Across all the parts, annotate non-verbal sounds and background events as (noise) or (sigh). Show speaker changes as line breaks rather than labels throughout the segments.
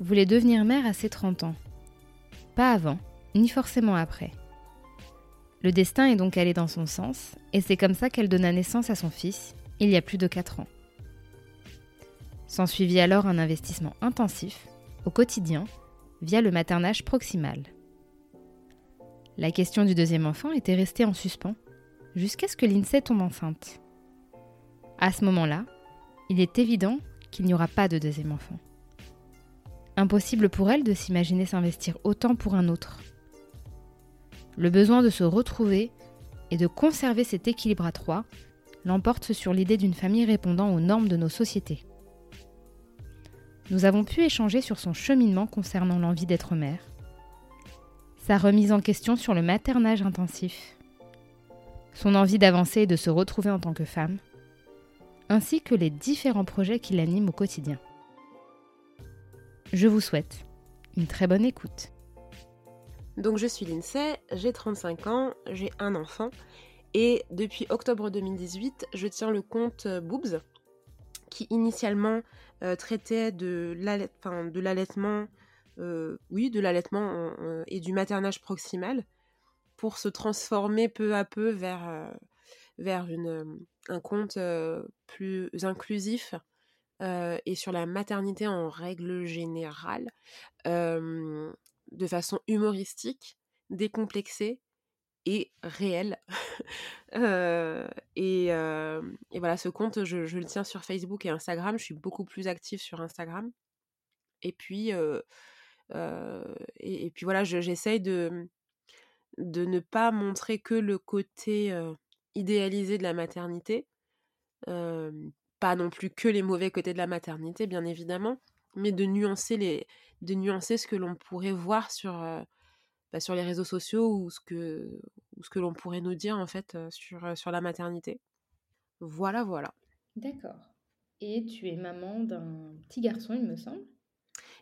voulait devenir mère à ses 30 ans. Pas avant, ni forcément après. Le destin est donc allé dans son sens, et c'est comme ça qu'elle donna naissance à son fils, il y a plus de 4 ans. S'ensuivit alors un investissement intensif, au quotidien, via le maternage proximal. La question du deuxième enfant était restée en suspens, jusqu'à ce que l'INSEE tombe enceinte. À ce moment-là, il est évident qu'il n'y aura pas de deuxième enfant. Impossible pour elle de s'imaginer s'investir autant pour un autre. Le besoin de se retrouver et de conserver cet équilibre à trois l'emporte sur l'idée d'une famille répondant aux normes de nos sociétés. Nous avons pu échanger sur son cheminement concernant l'envie d'être mère, sa remise en question sur le maternage intensif, son envie d'avancer et de se retrouver en tant que femme, ainsi que les différents projets qui l'animent au quotidien. Je vous souhaite une très bonne écoute.
Donc je suis Lindsay, j'ai 35 ans, j'ai un enfant et depuis octobre 2018, je tiens le compte euh, Boobs qui initialement euh, traitait de l'allaitement, euh, de l'allaitement et du maternage proximal pour se transformer peu à peu vers, un compte plus inclusif euh, et sur la maternité en règle générale, euh, de façon humoristique, décomplexée et réelle. (laughs) Euh, et, voilà, ce compte, je, le tiens sur Facebook et Instagram. Je suis beaucoup plus active sur Instagram. Et puis, et, et, puis voilà, j'essaye de, de ne pas montrer que le côté idéalisé de la maternité, pas non plus que les mauvais côtés de la maternité, bien évidemment, mais de nuancer, les, de nuancer ce que l'on pourrait voir sur, euh, bah, sur les réseaux sociaux ou ce que, ou ce que l'on pourrait nous dire en fait euh, sur, euh, sur la maternité. Voilà, voilà.
D'accord. Et tu es maman d'un petit garçon, il me semble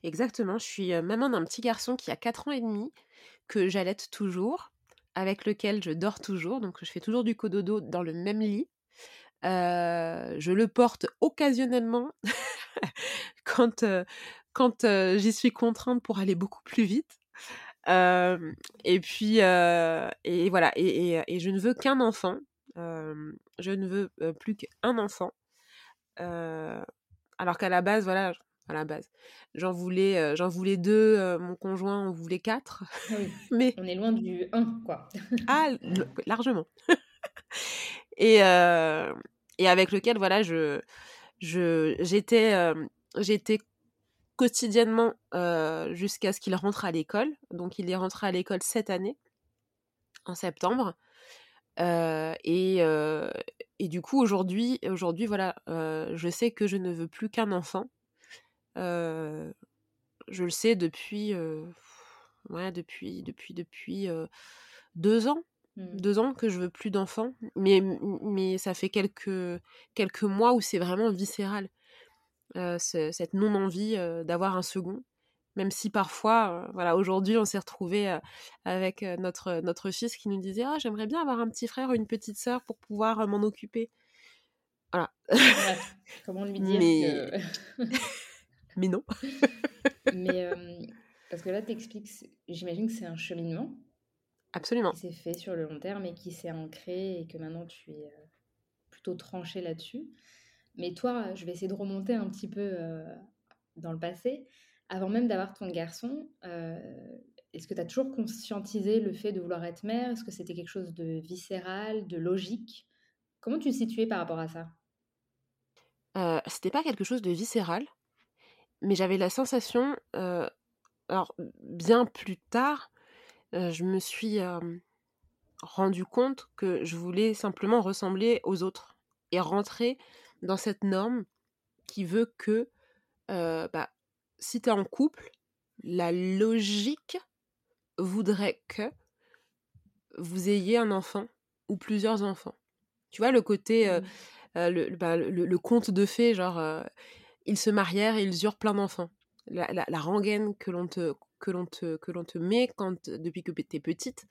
Exactement, je suis maman d'un petit garçon qui a 4 ans et demi, que j'allaite toujours, avec lequel je dors toujours, donc je fais toujours du cododo dans le même lit je le porte occasionnellement (laughs) quand, quand j'y suis contrainte pour aller beaucoup plus vite. et puis, et voilà, et, et, je ne veux qu'un enfant. je ne veux plus qu'un enfant. alors qu'à la base, voilà, à la base, j'en voulais, j'en voulais deux, mon conjoint en voulait quatre.
Ah (laughs) mais on est loin du 1, quoi.
ah, (laughs) largement. Et, et avec lequel voilà je j'étais j'étais quotidiennement jusqu'à ce qu'il rentre à l'école donc il est rentré à l'école cette année en septembre et, et du coup aujourd'hui aujourd'hui voilà je sais que je ne veux plus qu'un enfant je le sais depuis ouais depuis depuis depuis deux ans. Deux ans que je veux plus d'enfants, mais, mais ça fait quelques, quelques mois où c'est vraiment viscéral, cette non-envie d'avoir un second. Même si parfois, voilà, aujourd'hui, on s'est retrouvé avec notre, notre fils qui nous disait Ah, j'aimerais bien avoir un petit frère ou une petite sœur pour pouvoir m'en occuper. Voilà.
comment lui dire
mais... (laughs) mais non. (laughs)
mais parce que là, tu expliques, j'imagine que c'est un cheminement
Absolument.
Qui s'est fait sur le long terme et qui s'est ancré et que maintenant tu es euh, plutôt tranché là-dessus. Mais toi, je vais essayer de remonter un petit peu euh, dans le passé. avant même d'avoir ton garçon, est-ce que tu as toujours conscientisé le fait de vouloir être mère? Est-ce que c'était quelque chose de viscéral, de logique? Comment tu te situais par rapport à ça?
Euh, C'était pas quelque chose de viscéral, mais j'avais la sensation, alors bien plus tard, je me suis rendu compte que je voulais simplement ressembler aux autres et rentrer dans cette norme qui veut que bah, si tu es en couple, la logique voudrait que vous ayez un enfant ou plusieurs enfants. Tu vois, le côté, euh, mmh. euh, bah, le, le, conte de fées, genre, euh, ils se marièrent et ils eurent plein d'enfants. La, la, rengaine que l'on te, que l'on te, que l'on te met quand, depuis que tu es petite.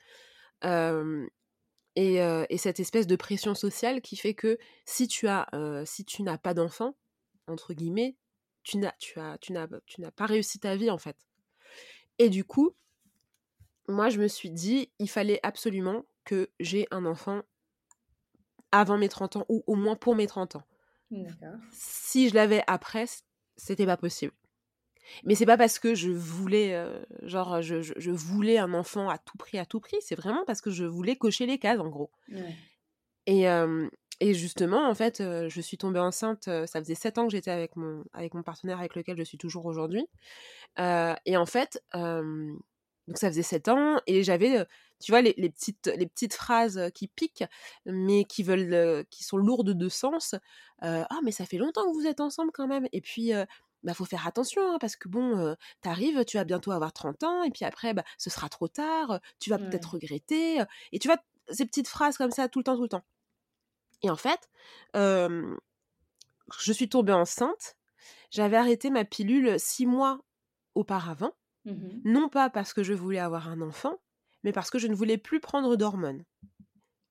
Et, et, cette espèce de pression sociale qui fait que si tu as, si tu n'as pas d'enfant, entre guillemets, tu n'as, tu as, tu n'as, tu n'as pas réussi ta vie en fait. Et du coup, moi, je me suis dit, il fallait absolument que j'ai un enfant avant mes 30 ans, ou au moins pour mes 30 ans. Si je l'avais après, c'était pas possible. Mais c'est pas parce que je voulais, euh, genre, je, je, voulais un enfant à tout prix, à tout prix. C'est vraiment parce que je voulais cocher les cases, en gros. Et, et justement, en fait, euh, je suis tombée enceinte. Ça faisait 7 ans que j'étais avec mon, avec mon partenaire avec lequel je suis toujours aujourd'hui. et en fait, donc ça faisait 7 ans et j'avais, tu vois, les, petites, les petites phrases qui piquent, mais qui veulent, qui sont lourdes de sens. ah, mais ça fait longtemps que vous êtes ensemble quand même. Et puis, bah, faut faire attention hein, parce que bon, t'arrives, tu vas bientôt avoir 30 ans et puis après, bah, ce sera trop tard, tu vas peut-être regretter. Et tu vois, ces petites phrases comme ça tout le temps, tout le temps. Et en fait, je suis tombée enceinte. J'avais arrêté ma pilule six mois auparavant. Mmh non pas parce que je voulais avoir un enfant, mais parce que je ne voulais plus prendre d'hormones.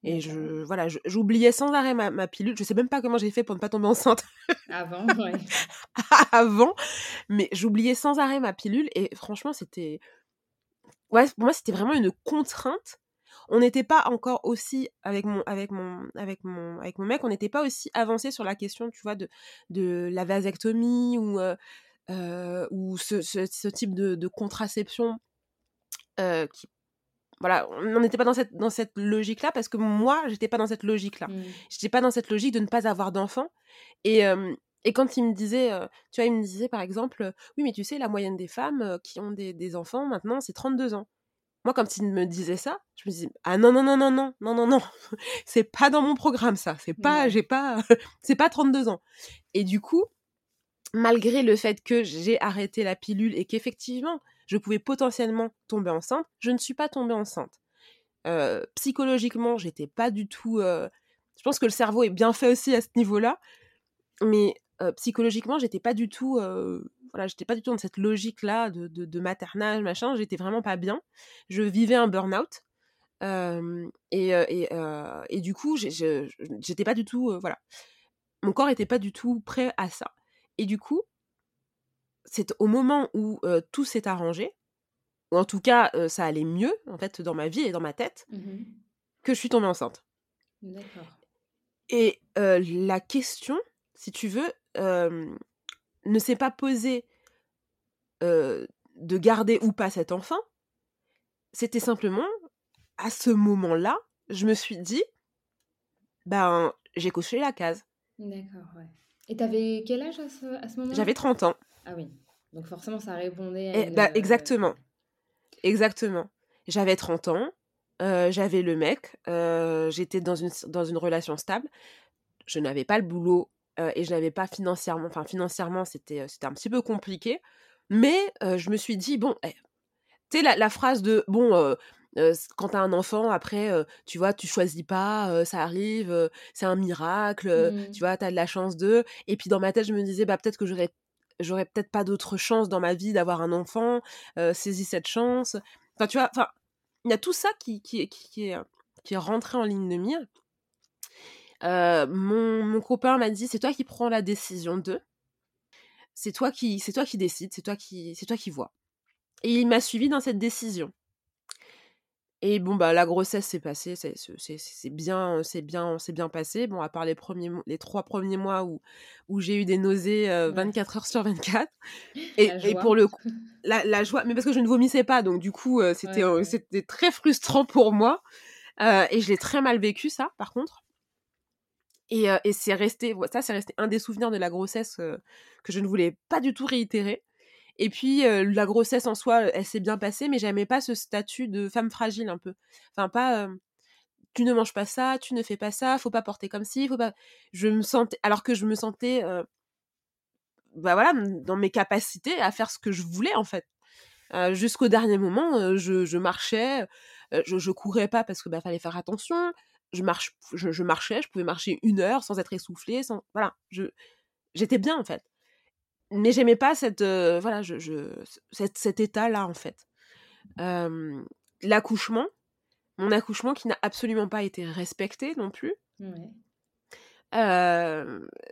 Et je, voilà, j'oubliais sans arrêt ma, pilule. Je sais même pas comment j'ai fait pour ne pas tomber enceinte. (laughs)
Avant, ouais. (laughs)
Avant, mais j'oubliais sans arrêt ma pilule. Et franchement, c'était. Ouais, pour moi, c'était vraiment une contrainte. On n'était pas encore aussi, avec mon, avec mon, avec mon, avec mon mec, on n'était pas aussi avancé sur la question, tu vois, de, de la vasectomie ou. Euh, euh, ou ce, ce, type de, de contraception euh, qui voilà, on n'était pas dans cette, dans cette logique-là parce que moi, j'étais pas dans cette logique-là. Mmh. J'étais pas dans cette logique de ne pas avoir d'enfant. Et, et quand il me disait, tu vois, il me disait par exemple, oui, mais tu sais, la moyenne des femmes qui ont des, des enfants maintenant, c'est 32 ans. Moi, quand il me disait ça, je me disais, ah non, non, non, non, non, non, non, non, (laughs) c'est pas dans mon programme ça. C'est pas, j'ai pas, (laughs) c'est pas 32 ans. Et du coup, malgré le fait que j'ai arrêté la pilule et qu'effectivement, je pouvais potentiellement tomber enceinte, je ne suis pas tombée enceinte. Euh, psychologiquement, j'étais pas du tout. Euh, je pense que le cerveau est bien fait aussi à ce niveau-là, mais euh, psychologiquement, j'étais pas du tout. voilà, j'étais pas du tout dans cette logique-là de, de, maternage, machin. J'étais vraiment pas bien. Je vivais un burn-out. et, et, et, du coup, j'étais pas du tout. voilà. Mon corps était pas du tout prêt à ça. Et du coup, c'est au moment où tout s'est arrangé, ou en tout cas ça allait mieux en fait dans ma vie et dans ma tête, mmh que je suis tombée enceinte. D'accord. Et la question, si tu veux, ne s'est pas posée de garder ou pas cet enfant. C'était simplement, à ce moment-là, je me suis dit, ben, j'ai coché la case.
D'accord, ouais. Et t'avais quel âge à ce, à ce moment-là?
J'avais 30 ans.
Ah oui. Donc forcément, ça répondait
à. bah, exactement. Exactement. J'avais 30 ans. Euh, j'avais le mec. Euh, j'étais dans une, dans une relation stable. Je n'avais pas le boulot euh, et je n'avais pas financièrement. Enfin, financièrement, c'était un petit peu compliqué. Mais je me suis dit, bon, eh, tu sais, la, la, phrase de, bon, quand t'as un enfant, après, tu vois, tu choisis pas, ça arrive, c'est un miracle, mmh. tu vois, t'as de la chance de. Et puis dans ma tête, je me disais, bah peut-être que j'aurais, j'aurais peut-être pas d'autre chance dans ma vie d'avoir un enfant, saisis cette chance. Enfin, tu vois, enfin, il y a tout ça qui, qui, qui, est, qui est rentré en ligne de mire. mon, mon copain m'a dit, c'est toi qui prends la décision de. C'est toi qui, c'est toi qui décides, c'est toi qui, c'est toi qui vois. Et il m'a suivi dans cette décision. Et bon, bah, la grossesse s'est passée, c'est bien, c'est bien, c'est bien passé. Bon, à part les, premiers, les trois premiers mois où, où j'ai eu des nausées 24 heures sur 24. (laughs) Et, et pour le coup, (laughs) la, la, joie, mais parce que je ne vomissais pas, donc du coup, c'était c'était très frustrant pour moi. et je l'ai très mal vécu, ça, par contre. Et, et c'est resté, ça, c'est resté un des souvenirs de la grossesse que je ne voulais pas du tout réitérer. Et puis, la grossesse en soi, elle s'est bien passée, mais j'aimais pas ce statut de femme fragile un peu. Enfin, pas tu ne manges pas ça, tu ne fais pas ça, faut pas porter comme ci, faut pas. Je me sentais, alors que je me sentais, bah voilà, dans mes capacités à faire ce que je voulais en fait. Jusqu'au dernier moment, je, marchais, je, je courais pas parce que bah fallait faire attention. Je marche, je, marchais, je pouvais marcher une heure sans être essoufflée, sans voilà, je j'étais bien en fait mais j'aimais pas cette voilà je, je cet état là en fait. L'accouchement mon accouchement qui n'a absolument pas été respecté non plus.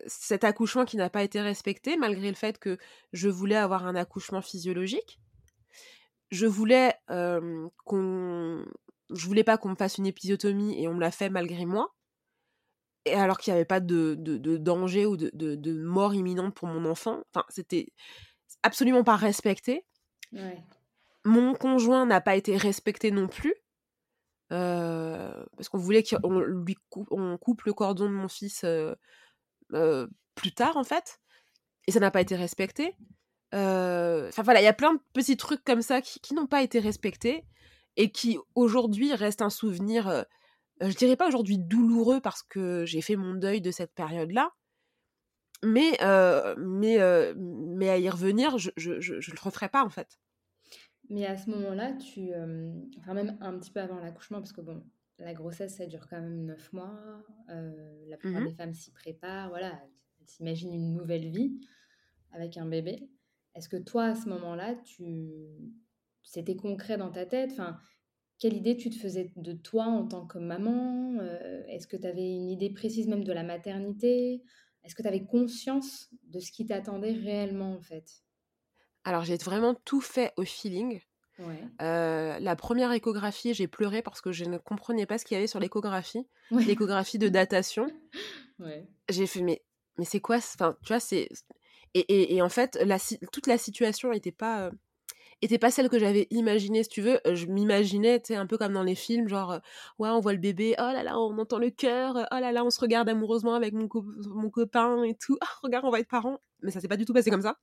Cet accouchement qui n'a pas été respecté malgré le fait que je voulais avoir un accouchement physiologique. Je voulais qu'on je voulais pas qu'on me fasse une épisiotomie et on me l'a fait malgré moi et alors qu'il n'y avait pas de, de, danger ou de, de, mort imminente pour mon enfant. Enfin, c'était absolument pas respecté. Mon conjoint n'a pas été respecté non plus. Euh, parce qu'on voulait qu'on lui coupe, on coupe le cordon de mon fils euh, euh, plus tard, en fait. Et ça n'a pas été respecté. Enfin voilà, il y a plein de petits trucs comme ça qui, qui n'ont pas été respectés et qui aujourd'hui restent un souvenir je dirais pas aujourd'hui douloureux parce que j'ai fait mon deuil de cette période-là, mais, mais, mais à y revenir, je, je, je, le referai pas en fait.
Mais à ce moment-là, tu, enfin même un petit peu avant l'accouchement, parce que bon, la grossesse, ça dure quand même neuf mois, la plupart mmh des femmes s'y préparent, voilà, elles s'imaginent une nouvelle vie avec un bébé. Est-ce que toi, à ce moment-là, tu... c'était concret dans ta tête? Enfin, quelle idée tu te faisais de toi en tant que maman euh, Est-ce que tu avais une idée précise même de la maternité? Est-ce que tu avais conscience de ce qui t'attendait réellement en fait?
Alors j'ai vraiment tout fait au feeling. Euh, la première échographie, j'ai pleuré parce que je ne comprenais pas ce qu'il y avait sur l'échographie, l'échographie de datation. (laughs) J'ai fait mais mais c'est quoi Enfin, tu vois, c'est et, et, en fait, la, toute la situation n'était pas euh, était pas celle que j'avais imaginée, si tu veux. Je m'imaginais, tu sais, un peu comme dans les films, genre, ouais, on voit le bébé, oh là là, on entend le cœur, oh là là, on se regarde amoureusement avec mon, mon copain et tout, oh, regarde, on va être parents. Mais ça s'est pas du tout passé comme ça.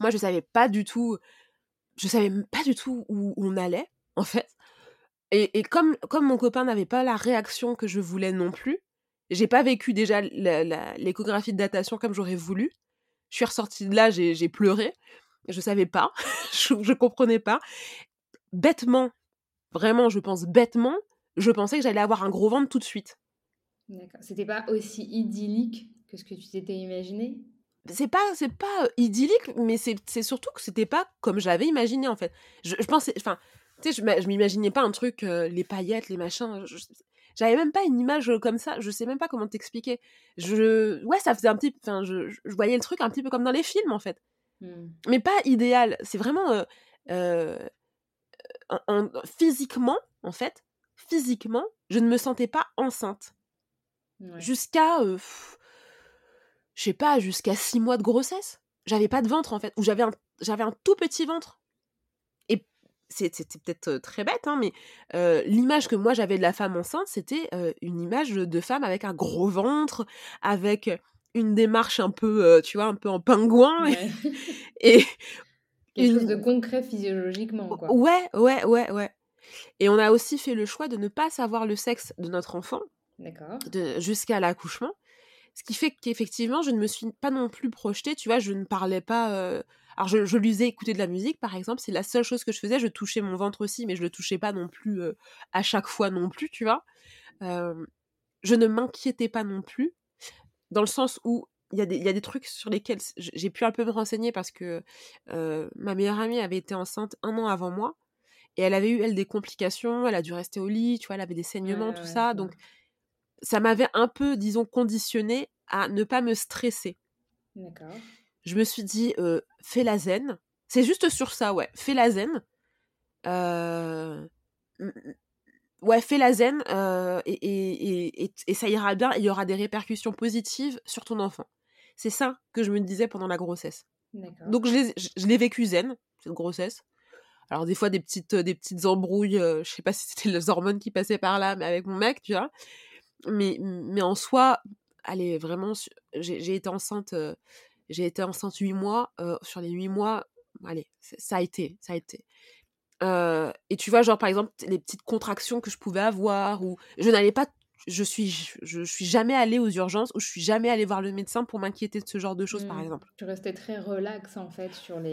Moi, je savais pas du tout, je savais pas du tout où, on allait, en fait. Et, et comme, comme mon copain n'avait pas la réaction que je voulais non plus, j'ai pas vécu déjà l'échographie de datation comme j'aurais voulu. Je suis ressortie de là, j'ai pleuré. Je savais pas, (laughs) je, je comprenais pas. Bêtement, vraiment, je pense bêtement, je pensais que j'allais avoir un gros ventre tout de suite.
D'accord. C'était pas aussi idyllique que ce que tu t'étais imaginé?
C'est pas c'est pas idyllique mais c'est surtout que c'était pas comme j'avais imaginé en fait je, pensais enfin tu sais je, m'imaginais pas un truc les paillettes les machins j'avais même pas une image comme ça je sais même pas comment t'expliquer je ouais ça faisait un petit enfin je, je, voyais le truc un petit peu comme dans les films en fait Mmh. Mais pas idéal. C'est vraiment physiquement, en fait, physiquement, je ne me sentais pas enceinte. Jusqu'à, je sais pas, jusqu'à six mois de grossesse. J'avais pas de ventre, en fait. Ou j'avais un, j'avais un tout petit ventre. Et c'était peut-être très bête, hein, mais l'image que moi j'avais de la femme enceinte, c'était une image de femme avec un gros ventre, avec une démarche un peu, euh, tu vois, un peu en pingouin. (laughs) Et,
Quelque chose de concret physiologiquement, quoi.
Ouais, ouais, ouais, ouais. Et on a aussi fait le choix de ne pas savoir le sexe de notre enfant. Jusqu'à l'accouchement. Ce qui fait qu'effectivement, je ne me suis pas non plus projetée, tu vois, je ne parlais pas. Euh, alors, je, je lui faisais écouter de la musique, par exemple, c'est la seule chose que je faisais. Je touchais mon ventre aussi, mais je le touchais pas non plus euh, à chaque fois non plus, tu vois. je ne m'inquiétais pas non plus dans le sens où il y, a des, y a des trucs sur lesquels j'ai pu un peu me renseigner parce que ma meilleure amie avait été enceinte un an avant moi et elle avait eu, elle, des complications, elle a dû rester au lit, tu vois, elle avait des saignements, tout ça. Donc, ça m'avait un peu, disons, conditionné à ne pas me stresser.
D'accord.
Je me suis dit, fais la zen. C'est juste sur ça, ouais. Fais la zen. Ouais, fais la zen et, et, et, et, ça ira bien. Il y aura des répercussions positives sur ton enfant. C'est ça que je me disais pendant la grossesse. Donc je l'ai vécu zen, cette grossesse. Alors des fois des petites, des petites embrouilles, je sais pas (laughs) si c'était les hormones qui passaient par là, mais avec mon mec, tu vois. Mais, mais en soi, allez, vraiment, j'ai été enceinte, j'ai été enceinte huit mois. sur les huit mois, allez, ça a été, ça a été. Et tu vois, genre par exemple, les petites contractions que je pouvais avoir, ou je n'allais pas je suis je, suis jamais allée aux urgences ou je suis jamais allée voir le médecin pour m'inquiéter de ce genre de choses par mmh. exemple.
Tu restais très relax en fait sur les,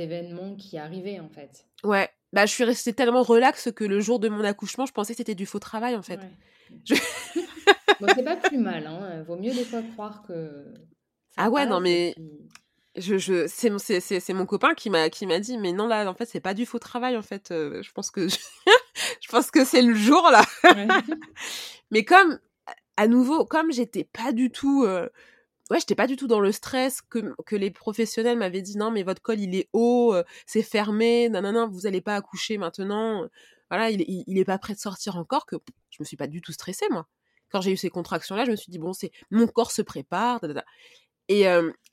événements qui arrivaient en fait.
Ouais, bah je suis restée tellement relax que le jour de mon accouchement, je pensais que c'était du faux travail en fait. (laughs)
bon, c'est pas plus mal hein. Vaut mieux des fois croire que
Ah ouais, non mais je, je c'est mon c'est, c'est mon copain qui m'a qui m'a dit mais non là en fait c'est pas du faux travail en fait euh, je pense que (laughs) je, pense que c'est le jour là. (laughs) Mais comme à nouveau comme j'étais pas du tout euh, ouais j'étais pas du tout dans le stress que que les professionnels m'avaient dit non mais votre col il est haut euh, c'est fermé non non non vous allez pas accoucher maintenant voilà il, il, il, est pas prêt de sortir encore que je me suis pas du tout stressée moi. Quand j'ai eu ces contractions là je me suis dit bon c'est mon corps se prépare et,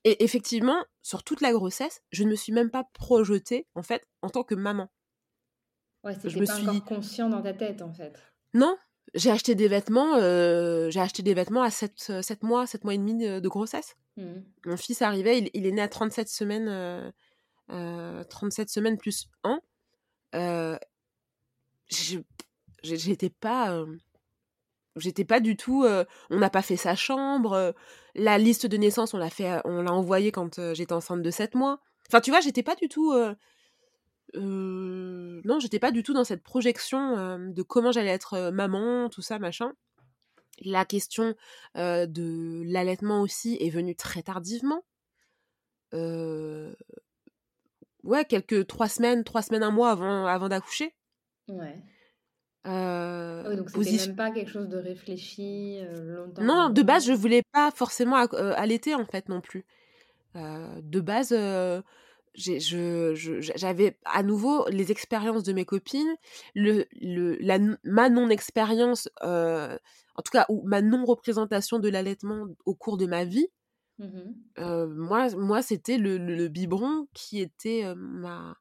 et, effectivement, sur toute la grossesse, je ne me suis même pas projetée, en fait, en tant que maman.
Ouais, c'était je me pas suis... encore conscient dans ta tête, en fait.
Non, j'ai acheté des vêtements, j'ai acheté des vêtements à 7, 7, mois, 7 mois et demi de, grossesse. Mmh. Mon fils arrivait, il, il, est né à 37 semaines, 37 semaines plus 1. Euh, J'étais pas J'étais pas du tout. on n'a pas fait sa chambre. la liste de naissance, on l'a fait, on l'a envoyée quand j'étais enceinte de 7 mois. Enfin, tu vois, j'étais pas du tout. non, j'étais pas du tout dans cette projection de comment j'allais être maman, tout ça, machin. La question de l'allaitement aussi est venue très tardivement. Ouais, quelques trois semaines, trois semaines, un mois avant, avant d'accoucher.
Ouais. Euh, ah donc c'était même pas quelque chose de réfléchi euh, longtemps.
Non, de base, je voulais pas forcément euh, allaiter en fait non plus. de base, j'avais à nouveau les expériences de mes copines, le, le, la, ma non-expérience, en tout cas, ou ma non-représentation de l'allaitement au cours de ma vie. Mmh moi, moi c'était le, le, biberon qui était ma,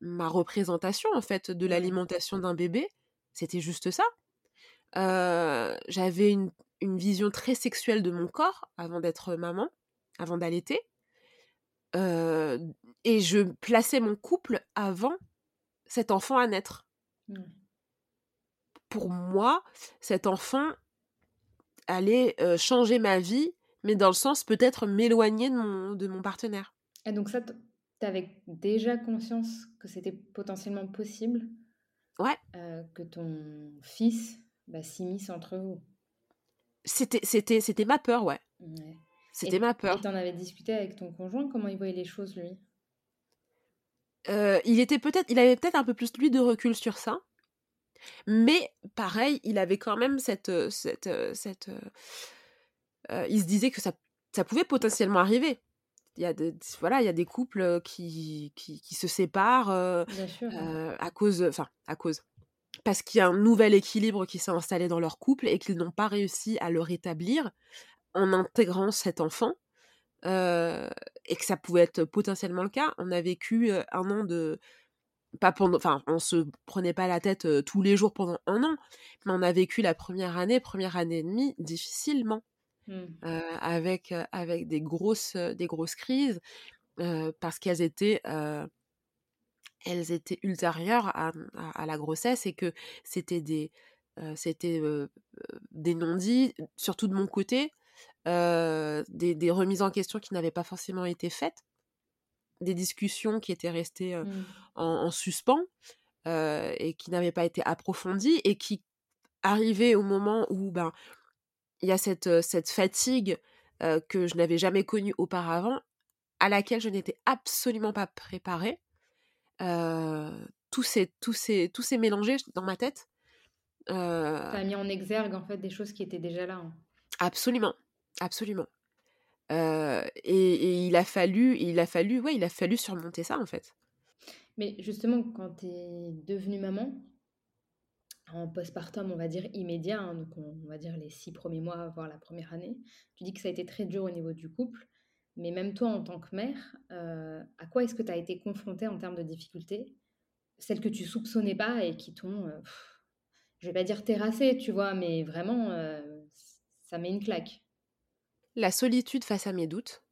ma représentation en fait de l'alimentation d'un bébé. C'était juste ça. J'avais une, une, vision très sexuelle de mon corps avant d'être maman, avant d'allaiter. et je plaçais mon couple avant cet enfant à naître. Mmh. Pour moi, cet enfant allait changer ma vie, mais dans le sens peut-être m'éloigner de mon, de mon partenaire.
Et donc ça, tu avais déjà conscience que c'était potentiellement possible?
Ouais.
Euh, que ton fils bah, s'immisce entre vous.
C'était, c'était, c'était ma peur, ouais. C'était ma peur.
Tu en avais discuté avec ton conjoint Comment il voyait les choses, lui?
Euh, Il était peut-être, il avait peut-être un peu plus lui de recul sur ça. Mais pareil, il avait quand même cette, euh, cette, cette, il se disait que ça, ça pouvait potentiellement arriver il y a de, voilà il y a des couples qui, qui, qui se séparent à cause enfin à cause parce qu'il y a un nouvel équilibre qui s'est installé dans leur couple et qu'ils n'ont pas réussi à le rétablir en intégrant cet enfant et que ça pouvait être potentiellement le cas. On a vécu un an de pas pendant enfin on se prenait pas la tête tous les jours pendant un an mais on a vécu la première année première année et demie difficilement Mmh. avec, avec des, grosses, des grosses crises, parce qu'elles étaient, elles étaient ultérieures à, à, la grossesse et que c'était des, c'était, des non-dits, surtout de mon côté, des, des, remises en question qui n'avaient pas forcément été faites, des discussions qui étaient restées mmh. en, en, suspens et qui n'avaient pas été approfondies et qui arrivaient au moment où ben, il y a cette, cette fatigue que je n'avais jamais connue auparavant, à laquelle je n'étais absolument pas préparée. tout s'est tout tout mélangé dans ma tête.
Ça a mis en exergue en fait des choses qui étaient déjà là. Hein.
Absolument, absolument. Et, et, il a fallu, il a fallu, ouais, il a fallu surmonter ça en fait.
Mais justement, quand tu es devenue maman, en postpartum, on va dire immédiat, hein, donc on, va dire les six premiers mois, voire la première année. Tu dis que ça a été très dur au niveau du couple, mais même toi en tant que mère, euh, à quoi est-ce que tu as été confrontée en termes de difficultés? Celles que tu soupçonnais pas et qui t'ont, euh, je vais pas dire terrassé, tu vois, mais vraiment, euh, ça met une claque.
La solitude face à mes doutes,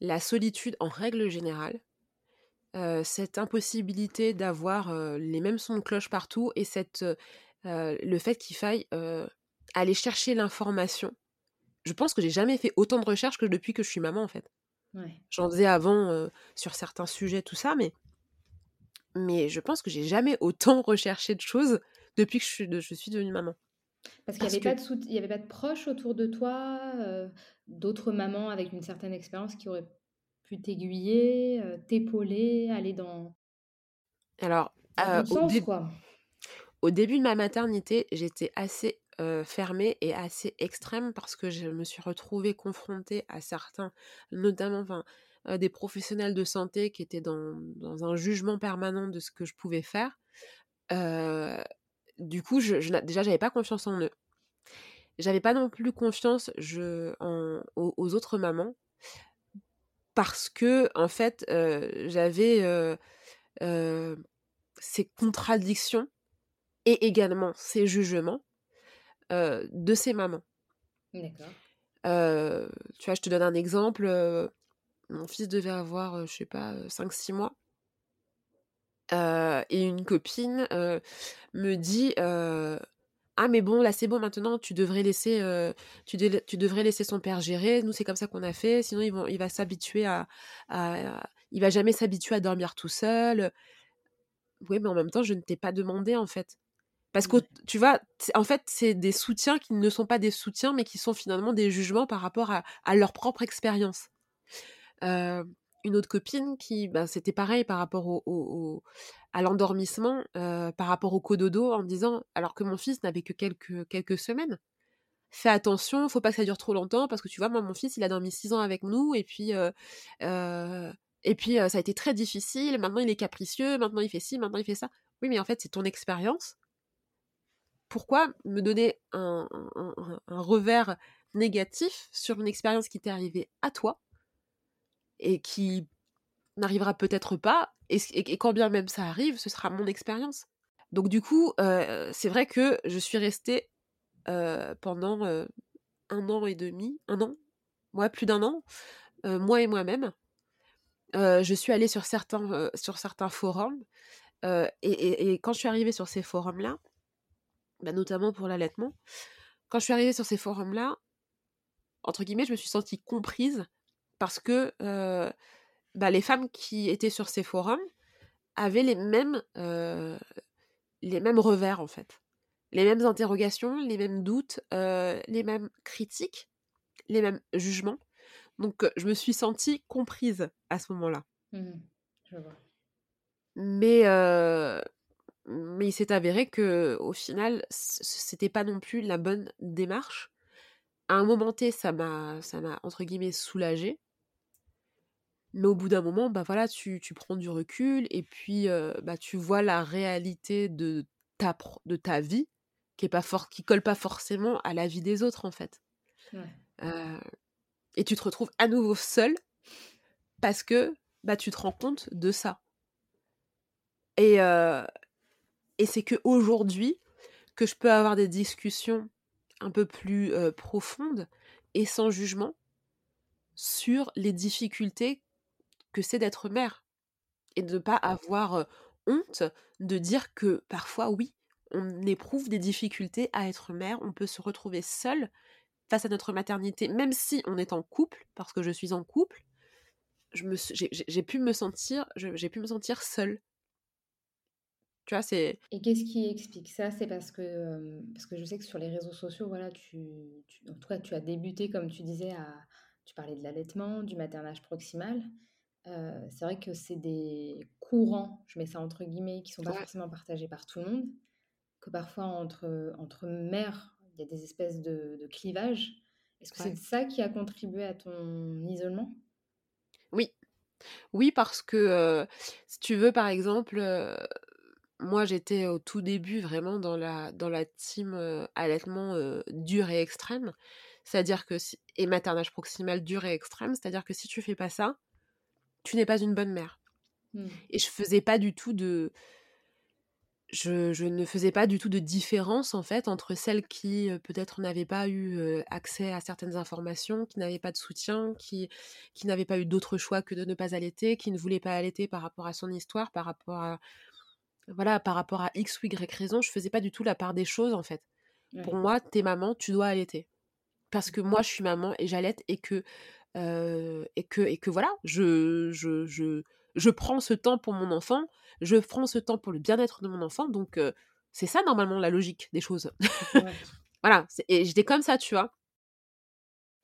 la solitude en règle générale, cette impossibilité d'avoir les mêmes sons de cloche partout et cette, le fait qu'il faille aller chercher l'information. Je pense que j'ai jamais fait autant de recherches que depuis que je suis maman en fait. J'en faisais avant sur certains sujets, tout ça, mais, mais je pense que j'ai jamais autant (laughs) recherché de choses depuis que je suis, je suis devenue maman.
Parce qu'il n'y avait, que... avait, pas de proches autour de toi, d'autres mamans avec une certaine expérience qui auraient pu t'aiguiller, euh, t'épauler, aller dans.
Alors, euh, au, au, début de ma maternité, j'étais assez euh, fermée et assez extrême parce que je me suis retrouvée confrontée à certains, notamment enfin, des professionnels de santé qui étaient dans, dans, un jugement permanent de ce que je pouvais faire. du coup, je, je, déjà, j'avais pas confiance en eux. J'avais pas non plus confiance je, en, aux, autres mamans parce que en fait j'avais ces contradictions et également ces jugements de ces mamans. D'accord. tu vois, je te donne un exemple. mon fils devait avoir, je sais pas, 5-6 mois. et une copine me dit ah mais bon là c'est bon maintenant tu devrais laisser tu, tu, devrais laisser son père gérer. Nous c'est comme ça qu'on a fait. Sinon ils vont, il va s'habituer à, il va jamais s'habituer à dormir tout seul. Oui mais en même temps je ne t'ai pas demandé en fait. Parce que tu vois en fait c'est des soutiens qui ne sont pas des soutiens mais qui sont finalement des jugements par rapport à, à leur propre expérience. Une autre copine qui, ben, c'était pareil par rapport au, à l'endormissement, par rapport au cododo, en disant, alors que mon fils n'avait que quelques, quelques semaines, fais attention, faut pas que ça dure trop longtemps, parce que tu vois, moi, mon fils, il a dormi six ans avec nous, et puis, et puis ça a été très difficile, maintenant il est capricieux, maintenant il fait ci, maintenant il fait ça. Oui, mais en fait, c'est ton expérience. Pourquoi me donner un revers négatif sur une expérience qui t'est arrivée à toi et qui n'arrivera peut-être pas, et, quand bien même ça arrive, ce sera mon expérience. Donc du coup, euh, c'est vrai que je suis restée euh, pendant euh, un an et demi, un an, ouais, plus d'un an, moi et moi-même. je suis allée sur certains, sur certains forums, et, quand je suis arrivée sur ces forums-là, bah, notamment pour l'allaitement, quand je suis arrivée sur ces forums-là, entre guillemets, je me suis sentie comprise parce que bah, les femmes qui étaient sur ces forums avaient les mêmes, les mêmes revers en fait, les mêmes interrogations, les mêmes doutes, les mêmes critiques, les mêmes jugements. Donc je me suis sentie comprise à ce moment-là. Mmh je vois. Mais mais il s'est avéré que au final, c'était pas non plus la bonne démarche. À un moment T, ça m'a, ça m'a entre guillemets soulagée mais au bout d'un moment, bah voilà, tu, tu, prends du recul et puis bah, tu vois la réalité de ta, de ta vie qui est pas fort, qui colle pas forcément à la vie des autres en fait. et tu te retrouves à nouveau seul parce que bah, tu te rends compte de ça. Et, et c'est que aujourd'hui que je peux avoir des discussions un peu plus profondes et sans jugement sur les difficultés que c'est d'être mère et de ne pas avoir honte de dire que parfois, oui, on éprouve des difficultés à être mère, on peut se retrouver seul face à notre maternité, même si on est en couple, parce que je suis en couple, j'ai pu me sentir, j'ai pu me sentir seule. Tu vois, c'est.
Et qu'est-ce qui explique ça? C'est parce que parce que je sais que sur les réseaux sociaux, voilà, tu, tu, en tout cas, tu as débuté comme tu disais à, tu parlais de l'allaitement, du maternage proximal. Euh, c'est vrai que c'est des courants, je mets ça entre guillemets, qui sont pas forcément partagés par tout le monde, que parfois entre, entre mères, il y a des espèces de, de clivages. Est-ce que c'est ça qui a contribué à ton isolement?
Oui. Oui, parce que euh, si tu veux, par exemple, euh, moi, j'étais au tout début vraiment dans la, dans la team allaitement dur et extrême. C'est-à-dire que, si, et maternage proximal dur et extrême, c'est-à-dire que si tu fais pas ça, tu n'es pas une bonne mère. Mmh. Et je faisais pas du tout de. Je, je, ne faisais pas du tout de différence en fait entre celles qui peut-être n'avaient pas eu accès à certaines informations, qui n'avaient pas de soutien, qui, qui n'avaient pas eu d'autre choix que de ne pas allaiter, qui ne voulaient pas allaiter par rapport à son histoire, par rapport à voilà, par rapport à X ou Y raison, je faisais pas du tout la part des choses en fait. Pour moi, t'es maman, tu dois allaiter. Parce que moi, je suis maman et j'allaite et que, et que, et que voilà, je, je, je, je, prends ce temps pour mon enfant, je prends ce temps pour le bien-être de mon enfant, donc c'est ça normalement la logique des choses. (laughs) voilà, et j'étais comme ça, tu vois.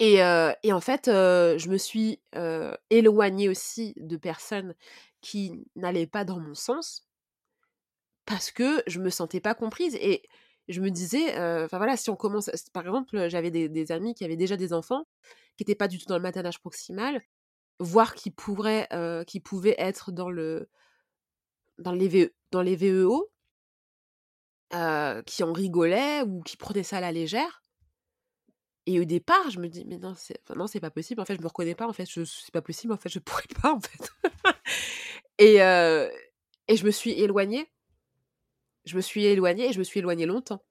Et, et en fait, je me suis éloignée aussi de personnes qui n'allaient pas dans mon sens parce que je me sentais pas comprise et je me disais, enfin voilà, si on commence, par exemple, j'avais des, amis qui avaient déjà des enfants, qui n'étaient pas du tout dans le maternage proximal, voire qui pourraient, qui pouvaient être dans le, dans les, VE, dans les VEO, qui en rigolaient ou qui prenaient ça à la légère. Et au départ, je me dis, mais non, c'est, non, c'est pas possible. En fait, je me reconnais pas. En fait, je, c'est pas possible. En fait, je (laughs) pourrais pas. En fait. et, et je me suis éloignée je me suis éloignée et je me suis éloignée longtemps.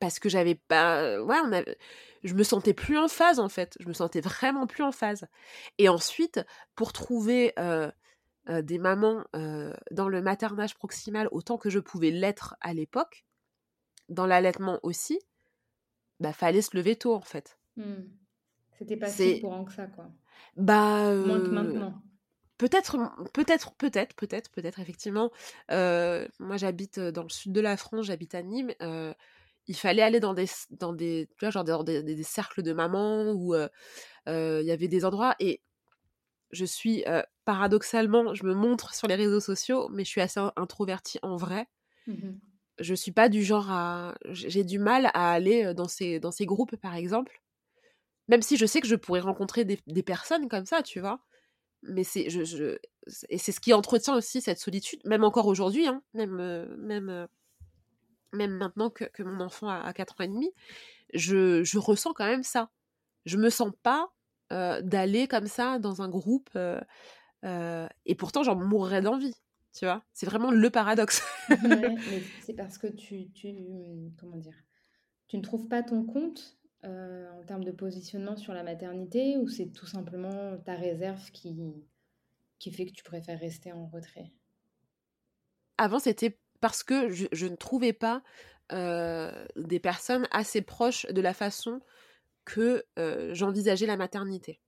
Parce que j'avais pas. Ouais, on je me sentais plus en phase en fait. Je me sentais vraiment plus en phase. Et ensuite, pour trouver des mamans dans le maternage proximal autant que je pouvais l'être à l'époque, dans l'allaitement aussi, bah fallait se lever tôt en fait.
Mmh. C'était pas si courant que ça quoi.
Bah.
Moins que maintenant.
Peut-être, peut-être, peut-être, peut-être, peut-être, effectivement. moi, j'habite dans le sud de la France, j'habite à Nîmes. il fallait aller dans des, dans des, tu vois, genre dans des, cercles de mamans où il y avait des endroits. Et je suis, paradoxalement, je me montre sur les réseaux sociaux, mais je suis assez introvertie en vrai. Mmh je suis pas du genre à. J'ai du mal à aller dans ces, dans ces groupes, par exemple. Même si je sais que je pourrais rencontrer des, des personnes comme ça, tu vois mais c'est je, je et c'est ce qui entretient aussi cette solitude même encore aujourd'hui hein, même même même maintenant que, que mon enfant a, 4 ans et demi je, je, ressens quand même ça. Je me sens pas d'aller comme ça dans un groupe et pourtant j'en mourrais d'envie tu vois? C'est vraiment le paradoxe. (laughs)
C'est parce que tu, tu comment dire? Tu ne trouves pas ton compte euh, en termes de positionnement sur la maternité ou c'est tout simplement ta réserve qui, qui fait que tu préfères rester en retrait?
Avant, c'était parce que je, ne trouvais pas euh, des personnes assez proches de la façon que euh, j'envisageais la maternité.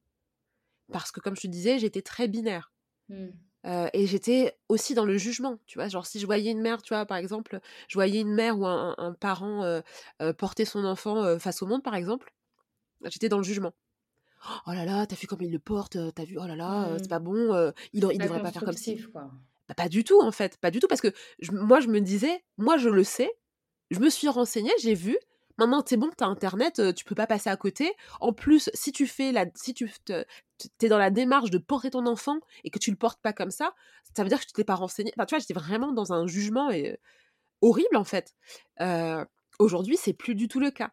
Parce que, comme je te disais, j'étais très binaire. Mmh et j'étais aussi dans le jugement, tu vois. Genre, si je voyais une mère, tu vois, par exemple, je voyais une mère ou un, parent porter son enfant face au monde, par exemple, j'étais dans le jugement. Oh là là, t'as vu comme il le porte, t'as vu, oh là là, c'est mmh. pas bon, il, il devrait pas faire comme ça. Bah, pas du tout, en fait, pas du tout, parce que moi, je me disais, moi, je le sais, je me suis renseignée, j'ai vu, Maintenant, c'est bon, t'as internet, tu peux pas passer à côté. En plus, si tu fais la, si tu es dans la démarche de porter ton enfant et que tu le portes pas comme ça, ça veut dire que tu t'es pas renseigné. Enfin, tu vois, j'étais vraiment dans un jugement et, horrible en fait. Aujourd'hui, c'est plus du tout le cas.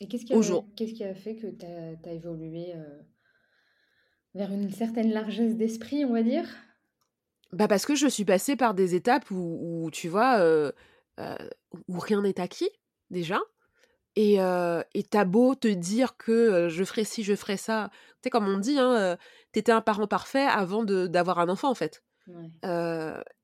Et qu'est-ce qui, a, qu'est-ce qui a fait que tu as, évolué vers une certaine largesse d'esprit, on va dire?
Bah parce que je suis passée par des étapes où, tu vois, où rien n'est acquis, déjà. Et t'as beau te dire que je ferai ci, je ferai ça. Tu sais, comme on dit, hein, t'étais un parent parfait avant d'avoir un enfant, en fait.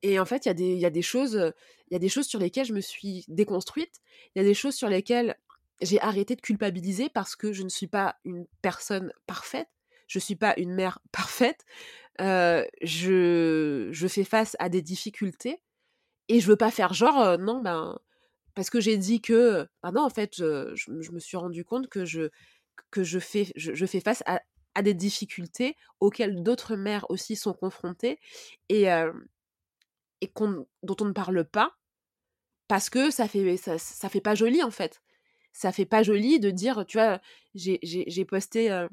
et en fait, il y, y, a des choses, il y a des choses sur lesquelles je me suis déconstruite. Il y a des choses sur lesquelles j'ai arrêté de culpabiliser parce que je ne suis pas une personne parfaite. Je ne suis pas une mère (laughs) parfaite. je, je fais face à des difficultés et je veux pas faire genre, non, ben parce que j'ai dit que, ah non, en fait, je, me suis rendu compte que je, fais, face à, des difficultés auxquelles d'autres mères aussi sont confrontées et, et dont on ne parle pas parce que ça fait, ça, ça, fait pas joli en fait. Ça fait pas joli de dire, tu vois, j'ai posté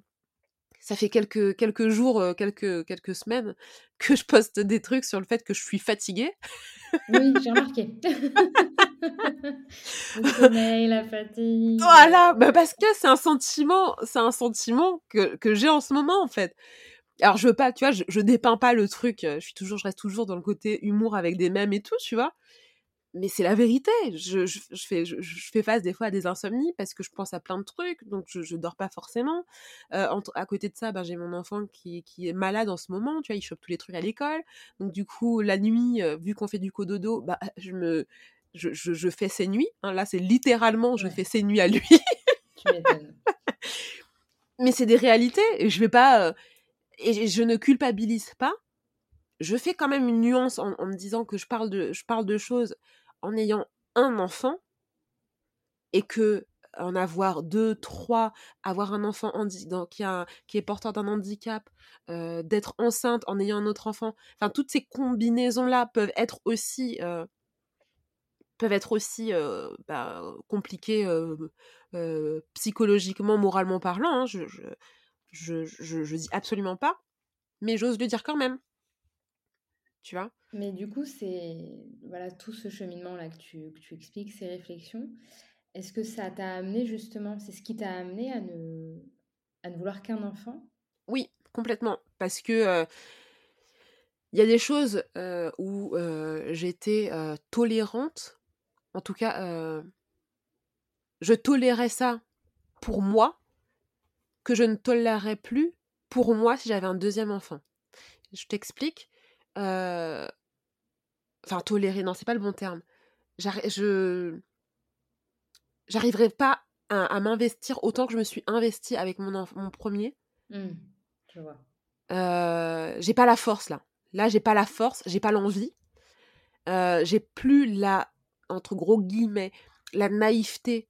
ça fait quelques, quelques jours, quelques, quelques semaines (laughs) que je poste des trucs sur le fait que je suis fatiguée.
Oui, j'ai remarqué. (laughs) le sommeil, la fatigue.
Voilà, bah parce que c'est un sentiment, c'est un sentiment que, que j'ai en ce moment en fait. Alors je veux pas, tu vois, je, je dépeins pas le truc. Je suis toujours, je reste toujours dans le côté humour avec des mèmes et tout, tu vois? Mais c'est la vérité. Je, je, fais, je, fais face des fois à des insomnies parce que je pense à plein de trucs, donc je, dors pas forcément. Euh, à côté de ça, ben, j'ai mon enfant qui, qui, est malade en ce moment, tu vois, il chope tous les trucs à l'école. Donc du coup, la nuit, euh, vu qu'on fait du cododo, bah, (laughs) je me... Je, je, fais ses nuits. Hein. là, c'est littéralement, je fais ses nuits à lui. tu (laughs) Mais c'est des réalités. Et je vais pas. Euh, et je ne culpabilise pas. Je fais quand même une nuance en, me disant que je parle de, je parle de choses en ayant un enfant et que en avoir deux, trois, avoir un enfant qui, est porteur d'un handicap, euh, d'être enceinte en ayant un autre enfant, enfin toutes ces combinaisons-là peuvent être aussi euh, aussi euh, bah, compliquées psychologiquement, moralement parlant. Hein, je, je, je, dis absolument pas, mais j'ose le dire quand même. Tu vois?
Mais du coup, c'est voilà tout ce cheminement-là que tu, que tu expliques, ces réflexions. Est-ce que ça t'a amené justement, c'est ce qui t'a amené à ne, à ne vouloir qu'un enfant?
Oui, complètement. Parce que il y a des choses où j'étais tolérante. En tout cas, je tolérais ça pour moi, que je ne tolérerais plus pour moi si j'avais un deuxième enfant. Je t'explique. Enfin, tolérer, non, c'est pas le bon terme. Je. J'arriverai pas à, m'investir autant que je me suis investie avec mon, mon premier.
Mmh, je vois.
Euh, j'ai pas la force là. Là, j'ai pas la force, j'ai pas l'envie. Euh, j'ai plus la, entre gros guillemets, la naïveté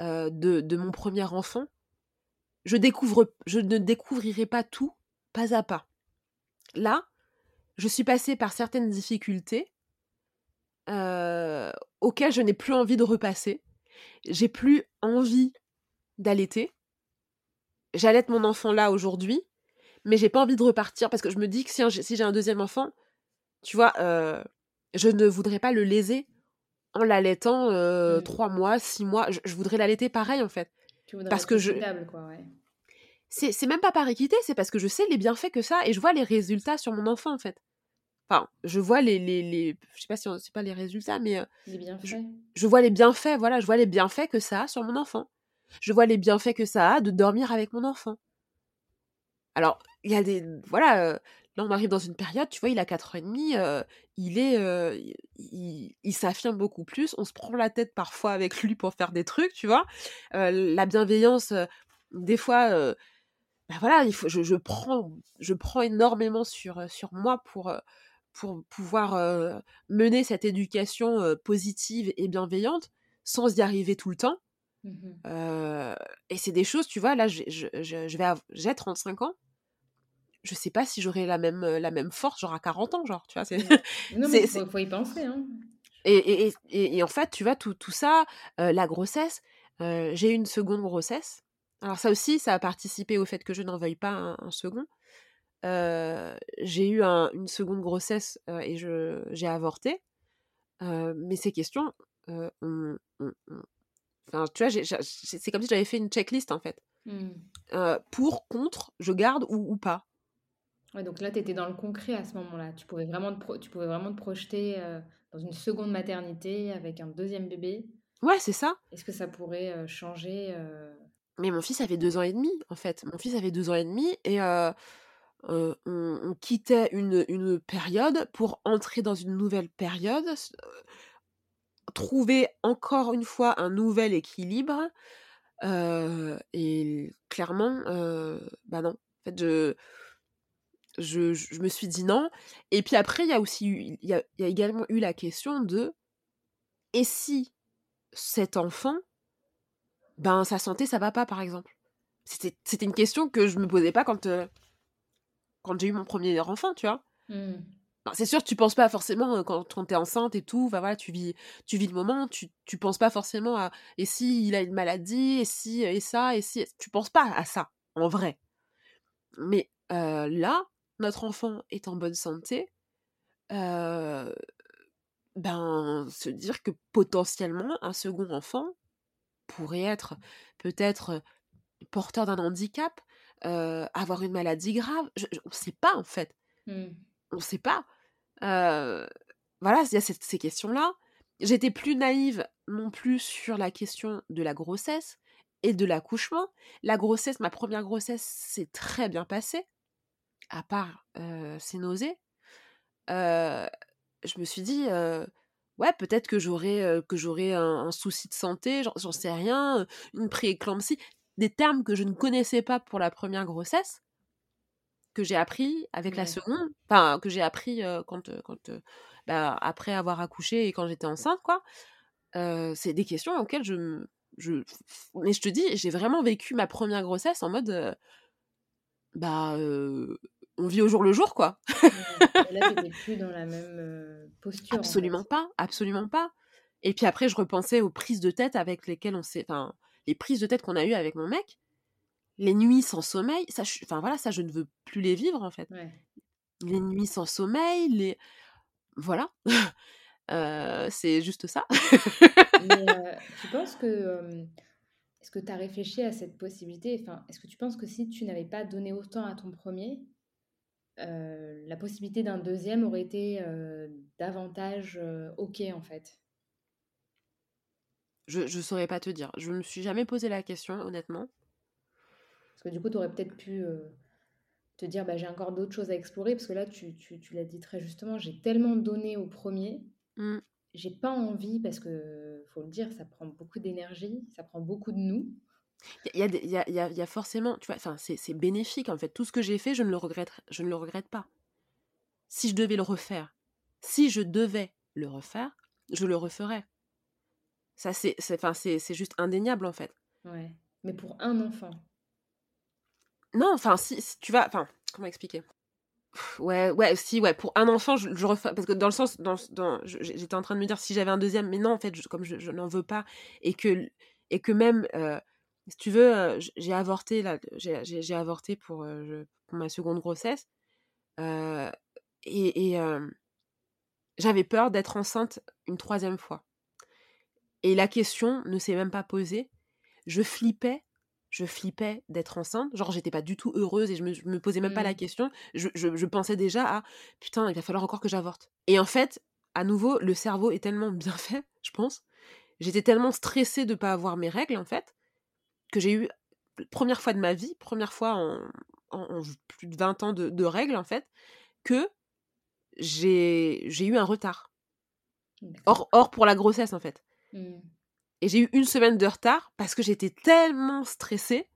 euh, de, de, mon premier enfant. Je, découvre, je ne découvrirai pas tout pas à pas. Là, je suis passée par certaines difficultés euh, auquel je n'ai plus envie de repasser. J'ai plus envie d'allaiter. J'allaite mon enfant là aujourd'hui, mais j'ai pas envie de repartir parce que je me dis que si, j'ai un deuxième enfant, tu vois, euh, je ne voudrais pas le léser en l'allaitant euh, mmh. trois mois, six mois. Je, voudrais l'allaiter pareil en fait. parce que je.
Quoi, ouais.
C'est même pas par équité, c'est parce que je sais les bienfaits que ça et je vois les résultats sur mon enfant en fait. Enfin, je vois les, les, les je sais pas si c'est pas les résultats, mais
les bienfaits.
Je, vois les bienfaits, voilà, je vois les bienfaits que ça a sur mon enfant. Je vois les bienfaits que ça a de dormir avec mon enfant. Alors, il y a des, voilà, là on arrive dans une période, tu vois, il a 4 ans et demi, il est, il, s'affirme beaucoup plus. On se prend la tête parfois avec lui pour faire des trucs, tu vois. la bienveillance, des fois. Ben voilà, il faut, je, je, prends, je prends énormément sur, sur moi pour, pour pouvoir mener cette éducation positive et bienveillante sans y arriver tout le temps. Mmh et c'est des choses, tu vois, là, je, je, vais j'ai 35 ans. Je sais pas si j'aurai la même, la même force, genre à 40 ans, genre, tu vois. C'est,
non, mais faut, faut, y penser. Hein.
Et, et, et, en fait, tu vois, tout, tout ça, la grossesse, j'ai eu une seconde grossesse. Alors ça aussi, ça a participé au fait que je n'en veuille pas un second j'ai eu une seconde grossesse et je, j'ai avorté. mais ces questions, enfin, tu vois, c'est comme si j'avais fait une checklist en fait. Mmh. pour, contre, je garde ou, ou pas.
Ouais, donc là, tu étais dans le concret à ce moment-là. Tu pouvais vraiment te, tu pouvais vraiment te projeter dans une seconde maternité avec un deuxième bébé.
Ouais, c'est ça.
Est-ce que ça pourrait changer
Mais mon fils avait deux ans et demi, en fait. Mon fils avait deux ans et demi et on, quittait une, période pour entrer dans une nouvelle période, trouver encore une fois un nouvel équilibre. et clairement, bah non. En fait, je, me suis dit non. Et puis après, il y a aussi y a, également eu la question de et si cet enfant, ben sa santé, ça va pas, par exemple. C'était une question que je me posais pas quand, quand j'ai eu mon premier enfant, tu vois. Mmh. C'est sûr, tu penses pas forcément quand, tu es enceinte et tout, bah voilà, tu vis, tu vis le moment, tu, tu penses pas forcément à et si il a une maladie, et si, et ça, et si. Tu penses pas à ça, en vrai. Mais là, notre enfant est en bonne santé, ben, se dire que potentiellement un second enfant pourrait être peut-être porteur d'un handicap, avoir une maladie grave, on ne sait pas en fait. Mmh. On ne sait pas. voilà, il y a ces questions-là. J'étais plus naïve non plus sur la question de la grossesse et de l'accouchement. La grossesse, ma première grossesse, s'est très bien passée, à part ces nausées. je me suis dit, ouais, peut-être que j'aurais que j'aurais un, souci de santé, j'en sais rien, une prééclampsie, des termes que je ne connaissais pas pour la première grossesse, que j'ai appris avec la seconde, enfin que j'ai appris quand, quand bah, après avoir accouché et quand j'étais enceinte, quoi. c'est des questions auxquelles je je, mais je te dis, j'ai vraiment vécu ma première grossesse en mode, bah, on vit au jour le jour, quoi.
là, t'étais (laughs) plus dans la même posture.
Absolument pas, absolument pas. Et puis après, je repensais aux prises de tête avec lesquelles on s'est, enfin, les prises de tête qu'on a eues avec mon mec, les nuits sans sommeil, ça, enfin voilà, ça, je ne veux plus les vivre en fait. Les nuits sans sommeil, les, voilà. (laughs) c'est juste ça.
Mais, (laughs) tu penses que est-ce que tu as réfléchi à cette possibilité? Enfin, Est-ce que tu penses que si tu n'avais pas donné autant à ton premier, la possibilité d'un deuxième aurait été davantage OK en fait
Je ne saurais pas te dire. Je ne me suis jamais posé la question, honnêtement.
Parce que du coup, tu aurais peut-être pu te dire bah, j'ai encore d'autres choses à explorer. Parce que là, tu, tu, tu l'as dit très justement, j'ai tellement donné au premier. Mmh. J'ai pas envie, parce que faut le dire, ça prend beaucoup d'énergie, ça prend beaucoup de nous.
Il y a, y, a, y, a, y a, forcément, tu vois, enfin, c'est bénéfique en fait. Tout ce que j'ai fait, je ne le regrette, je ne le regrette pas. Si je devais le refaire, si je devais le refaire, je le referais. Ça, c'est, juste indéniable en fait.
Ouais. Mais pour un enfant?
Non, enfin, si, tu vas, enfin, comment expliquer? Ouais, ouais, si, ouais, pour un enfant, je, je refais, parce que dans le sens, dans, dans, j'étais en train de me dire si j'avais un deuxième, mais non, en fait, comme je, n'en veux pas, et que, et que même, euh, si tu veux, j'ai avorté, là, j'ai avorté pour, pour, ma seconde grossesse, et, et j'avais peur d'être enceinte une troisième fois. Et la question ne s'est même pas posée. Je flippais je flippais d'être enceinte. Genre, j'étais pas du tout heureuse et je me, me posais même pas la mmh. question. Je, pensais déjà à putain, il va falloir encore que j'avorte. Et en fait, à nouveau, le cerveau est tellement bien (laughs) fait, je pense. J'étais tellement stressée de pas avoir mes règles, en fait, que j'ai eu, première fois de ma vie, première fois en, plus de 20 ans de, règles, en fait, que j'ai eu un retard. Or, or pour la grossesse, en fait. Mmh. Et j'ai eu une semaine de retard parce que j'étais tellement stressée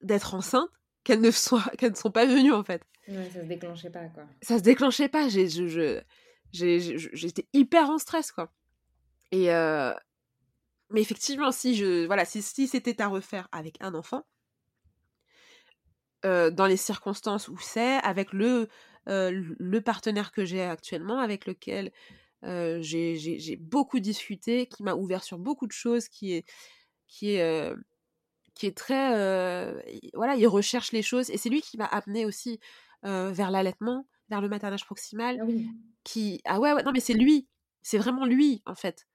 d'être enceinte qu'elles ne, soient, (laughs) qu'elles ne sont pas venues en fait.
Ouais, ça se déclenchait pas quoi.
Ça se déclenchait pas. J'ai, j'étais hyper en stress quoi. Et euh, mais effectivement, si je voilà, si, si c'était à refaire avec un enfant, euh, dans les circonstances où c'est, avec le euh, le partenaire que j'ai actuellement, avec lequel j'ai beaucoup discuté, qui m'a ouvert sur beaucoup de choses, qui est, qui est, qui est très... voilà, il recherche les choses. Et c'est lui qui m'a amené aussi vers l'allaitement, vers le maternage proximal.
Ah oui.
Qui... Ah ouais, ouais, non, mais c'est lui. C'est vraiment lui, en fait.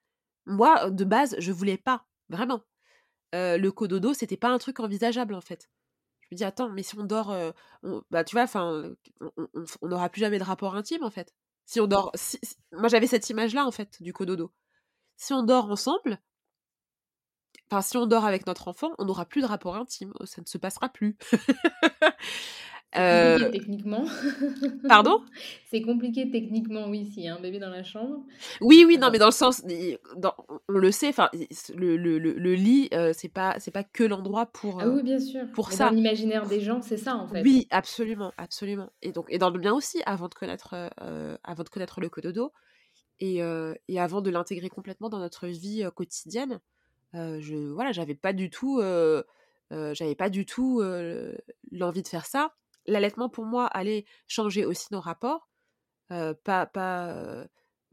Moi, de base, je voulais pas. Vraiment. le cododo, c'était pas un truc envisageable, en fait. Je me dis, attends, mais si on dort... bah, tu vois, enfin, on n'aura plus jamais de rapport intime, en fait. Si on dort. moi, j'avais cette image-là, en fait, du cododo. Si on dort ensemble, enfin, si on dort avec notre enfant, on n'aura plus de rapport intime. Ça ne se passera plus. (laughs)
Euh, techniquement. (laughs)
Pardon?
C'est compliqué techniquement, oui, s'il y a un bébé dans la chambre.
Oui, oui, non, mais dans le sens, on le sait, enfin, le, le, le, lit, euh, c'est pas, c'est pas que l'endroit pour.
ah oui, bien sûr.
Pour ça.
Dans l'imaginaire des gens, c'est ça en fait.
Oui, absolument, absolument. Et donc, et dans le bien aussi, avant de connaître, euh, avant de connaître le cododo, et, et avant de l'intégrer complètement dans notre vie quotidienne, je, voilà, j'avais pas du tout, j'avais pas du tout l'envie de faire ça l'allaitement pour moi allait changer aussi nos rapports, pas, pas,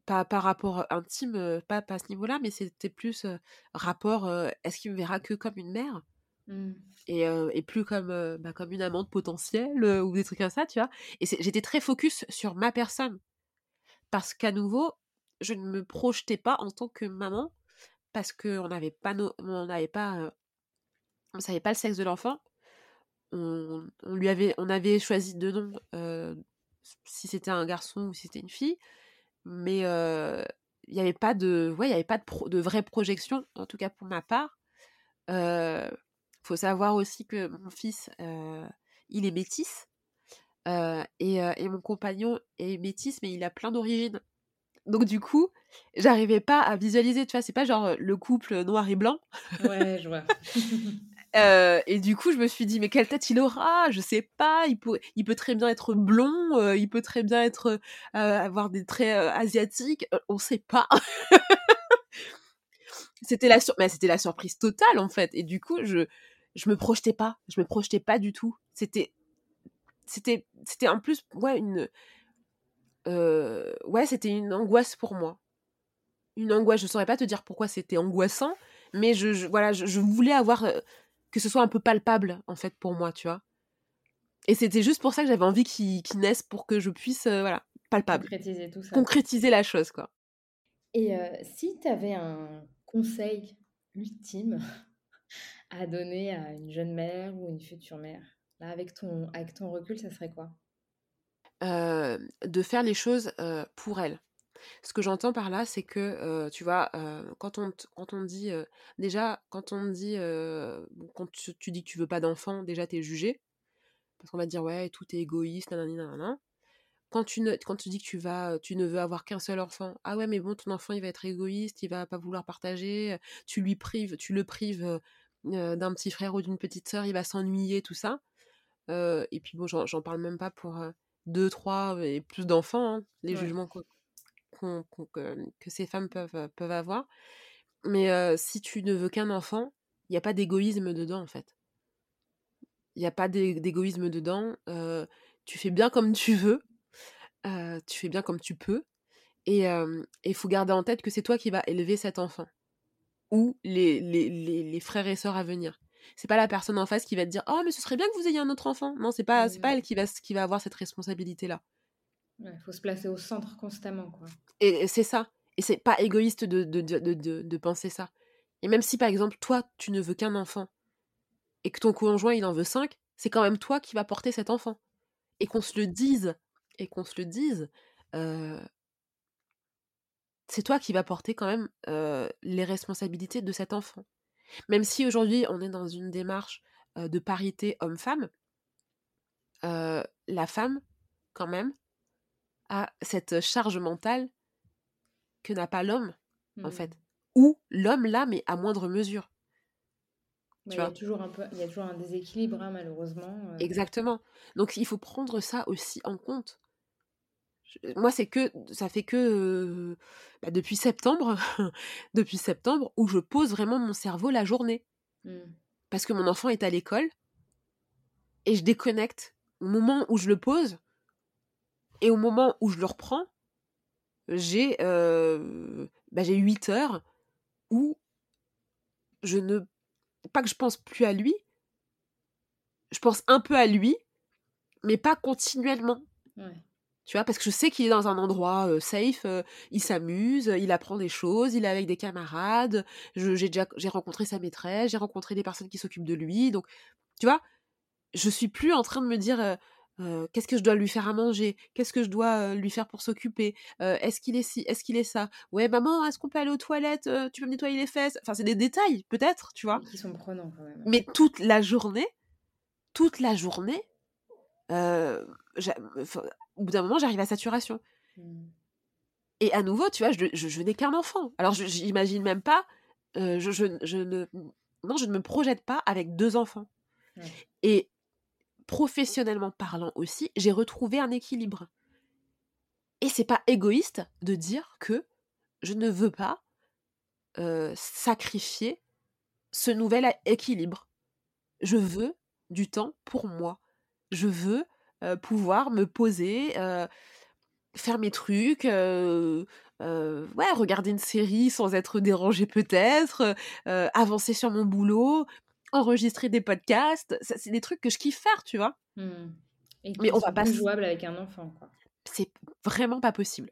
pas, pas rapport intime, pas, pas à ce niveau-là, mais c'était plus rapport, est-ce qu'il me verra que comme une mère? Mmh. Et, et, plus comme, bah, comme une amante potentielle ou des trucs comme ça, tu vois? Et j'étais très focus sur ma personne. Parce qu'à nouveau, je ne me projetais pas en tant que maman parce qu'on n'avait pas, on n'avait pas, on savait pas le sexe de l'enfant. On, on, lui avait, on avait choisi deux noms, si c'était un garçon ou si c'était une fille, mais il n'y avait pas de, ouais, il y avait pas de, de vraie projection, en tout cas pour ma part. Il faut savoir aussi que mon fils, il est métisse. et, et, mon compagnon est métisse, mais il a plein d'origines. Donc du coup, j'arrivais pas à visualiser, tu vois, c'est pas genre le couple noir et blanc.
Ouais, je vois. (laughs)
euh, et du coup, je me suis dit, mais quelle tête il aura? Je sais pas. Il peut, il peut très bien être blond. Euh, il peut très bien être euh, avoir des traits asiatiques. on sait pas. (laughs) c'était la sur... mais c'était la surprise totale en fait. Et du coup, je je me projetais pas. Je me projetais pas du tout. C'était c'était c'était en plus ouais une ouais, c'était une angoisse pour moi. Une angoisse, je saurais pas te dire pourquoi c'était angoissant, mais je, voilà, je, voulais avoir que ce soit un peu palpable en fait pour moi, tu vois. Et c'était juste pour ça que j'avais envie qu'il naisse pour que je puisse, voilà, palpable.
Concrétiser tout ça.
Concrétiser la chose, quoi.
Et si tu avais un conseil ultime (laughs) à donner à une jeune mère ou une future mère, là, avec ton, avec ton recul, ça serait quoi?
De faire les choses pour elle. Ce que j'entends par là, c'est que, tu vois, quand, on quand on dit, déjà, quand on dit, quand tu, dis que tu veux pas d'enfant, déjà, tu es jugé. Parce qu'on va dire, ouais, tout est égoïste, nanana, Quand tu, ne, quand tu dis que tu, vas, tu ne veux avoir qu'un seul enfant, ah ouais, mais bon, ton enfant, il va être égoïste, il va pas vouloir partager, tu lui prives, tu le prives d'un petit frère ou d'une petite sœur, il va s'ennuyer, tout ça. et puis bon, j'en parle même pas pour deux, trois et plus d'enfants, hein, les jugements que, ces femmes peuvent, peuvent avoir. Mais si tu ne veux qu'un enfant, il n'y a pas d'égoïsme dedans, en fait. Il n'y a pas d'égoïsme dedans. tu fais bien comme tu veux. tu fais bien comme tu peux. Et il faut garder en tête que c'est toi qui vas élever cet enfant. Ou les, les, les frères et sœurs à venir c'est pas la personne en face qui va te dire oh mais ce serait bien que vous ayez un autre enfant non c'est pas c'est pas elle qui va qui va avoir cette responsabilité
il faut se placer au centre constamment quoi.
Et, c'est ça. Et c'est pas égoïste de de, de, de, penser ça. Et même si par exemple toi tu ne veux qu'un enfant et que ton conjoint il en veut cinq c'est quand même toi qui va porter cet enfant. Et qu'on se le dise et qu'on se le dise euh, c'est toi qui va porter quand même euh, les responsabilités de cet enfant. Même si aujourd'hui on est dans une démarche de parité homme-femme, la femme, quand même, a cette charge mentale que n'a pas l'homme, en mmh. fait. Ou l'homme là, mais à moindre mesure.
il, y a toujours un peu, il y a toujours un déséquilibre, hein, malheureusement.
Exactement. Donc il faut prendre ça aussi en compte moi c'est que ça fait que bah, depuis septembre (laughs) depuis septembre où je pose vraiment mon cerveau la journée mmh. parce que mon enfant est à l'école et je déconnecte au moment où je le pose et au moment où je le reprends j'ai bah, j'ai 8 heures où je ne pas que je pense plus à lui je pense un peu à lui mais pas continuellement ouais. Tu vois, parce que je sais qu'il est dans un endroit safe, il s'amuse, il apprend des choses, il est avec des camarades, j'ai déjà j'ai rencontré sa maîtresse, j'ai rencontré des personnes qui s'occupent de lui, donc tu vois, je suis plus en train de me dire qu'est-ce que je dois lui faire à manger, qu'est-ce que je dois lui faire pour s'occuper, est-ce qu'il est ci, est-ce qu'il est ça, ouais maman, est-ce qu'on peut aller aux toilettes, tu peux me nettoyer les fesses, enfin c'est des détails peut-être, tu vois,
qui sont prenants quand même.
Mais toute la journée, toute la journée, au bout d'un moment, j'arrive à saturation. Mmh. Et à nouveau, tu vois, je, je, n'ai qu'un enfant. Alors, je n'imagine même pas, je, je, ne, non, je ne me projette pas avec deux enfants. Et professionnellement parlant aussi, j'ai retrouvé un équilibre. Et c'est pas égoïste de dire que je ne veux pas euh, sacrifier ce nouvel équilibre. Je veux du temps pour moi. Je veux pouvoir me poser, faire mes trucs, ouais, regarder une série sans être dérangée peut-être, avancer sur mon boulot, enregistrer des podcasts. C'est des trucs que je kiffe faire, tu vois.
Mmh. mais on va pas jouable avec un enfant, quoi.
C'est vraiment pas possible.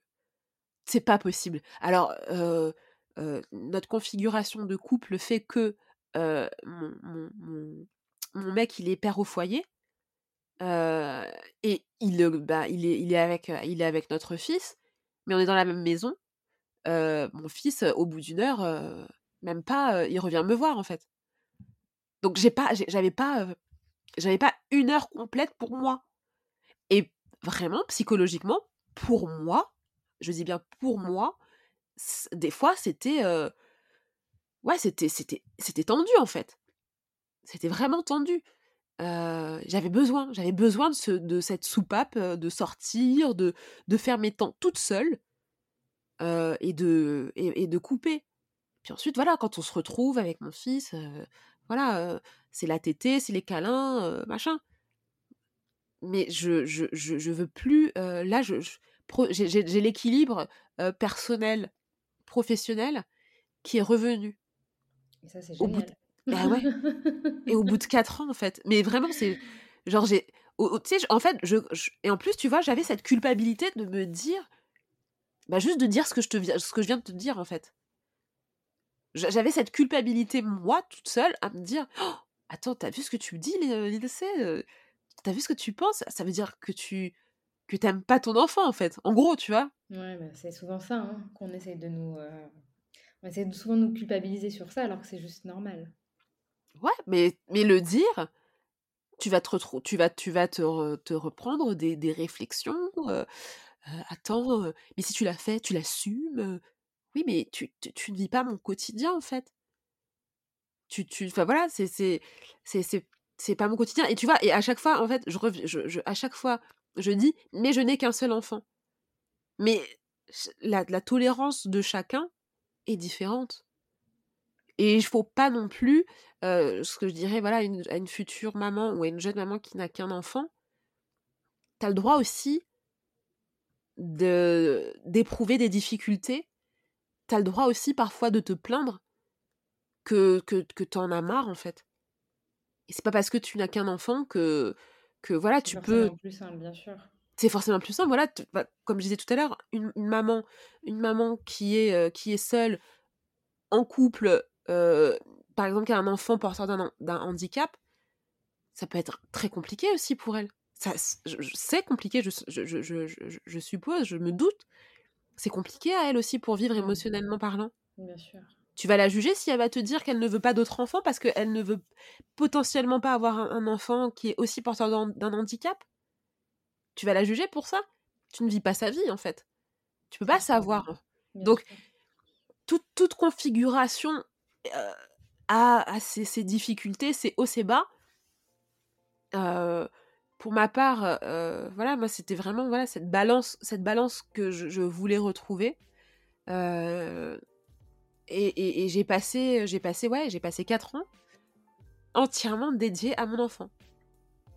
C'est pas possible. Alors, euh, euh, notre configuration de couple fait que euh, mon, mon, mec, il est père au foyer. et il, bah, il, est, il, est avec, il est avec notre fils, mais on est dans la même maison. mon fils, au bout d'une heure, même pas, il revient me voir en fait. Donc j'avais pas, j'avais pas une heure complète pour moi. Et vraiment, psychologiquement, pour moi, je dis bien pour moi, des fois c'était, ouais, c'était, c'était, c'était tendu en fait. C'était vraiment tendu. j'avais besoin, j'avais besoin de cette soupape, de sortir, de, de faire mes temps toute seule et, de, et, de couper. Puis ensuite, voilà, quand on se retrouve avec mon fils, voilà, c'est la tétée, c'est les câlins, machin. Mais je, je, je, veux plus. là, je, j'ai l'équilibre personnel, professionnel qui est revenu.
Et ça, c'est génial.
Bah ouais. et au bout de quatre ans, en fait. Mais vraiment, c'est. Genre, j'ai. Tu sais, en fait, je, Et en plus, tu vois, j'avais cette culpabilité de me dire. Bah, juste de dire ce que je, te, ce que je viens de te dire, en fait j'avais cette culpabilité, moi, toute seule, à me dire «Oh, Attends, t'as vu ce que tu dis, Lindsay euh, T'as vu ce que tu penses? Ça veut dire que tu que t'aimes pas ton enfant, en fait. En gros, tu vois?
Ouais, bah, c'est souvent ça hein, qu'on essaie de nous. Euh, on essaie de souvent nous culpabiliser sur ça, alors que c'est juste normal.
Ouais, mais, mais le dire, tu vas te, tu vas, tu vas te, te reprendre des, des réflexions. Euh, attends, mais si tu l'as fait, tu l'assumes oui, mais tu, ne vis pas mon quotidien, en fait. Tu, tu, enfin voilà, c'est, c'est, c'est, pas mon quotidien. Et tu vois, à chaque fois, en fait, je, à chaque fois, je dis, mais je n'ai qu'un seul enfant. Mais la, tolérance de chacun est différente. Et il faut pas non plus, ce que je dirais voilà, à une future maman ou à une jeune maman qui n'a qu'un enfant, tu as le droit aussi de, d'éprouver des difficultés t'as le droit aussi parfois de te plaindre que, que, que t'en as marre en fait. Et c'est pas parce que tu n'as qu'un enfant que, que voilà, tu peux.
C'est plus simple, bien sûr.
C'est forcément plus simple. Voilà, bah, comme je disais tout à l'heure, une, maman, une maman qui est, euh, qui est seule, en couple, euh, par exemple, qui a un enfant porteur d'un handicap, ça peut être très compliqué aussi pour elle. Ça, c'est compliqué, je, je, je, je, suppose, je me doute c'est compliqué à elle aussi pour vivre mmh. émotionnellement parlant.
Bien sûr.
Tu vas la juger si elle va te dire qu'elle ne veut pas d'autres enfants parce qu'elle ne veut potentiellement pas avoir un, enfant qui est aussi porteur d'un handicap? Tu vas la juger pour ça? Tu ne vis pas sa vie en fait. Tu peux pas savoir. Donc, toute, configuration euh, a, ses, difficultés, ses hauts, ses bas. Euh, pour ma part, euh, voilà, moi c'était vraiment voilà cette balance, cette balance que je, voulais retrouver. Euh, et, j'ai passé, j'ai passé, ouais, j'ai passé quatre ans entièrement dédiés à mon enfant.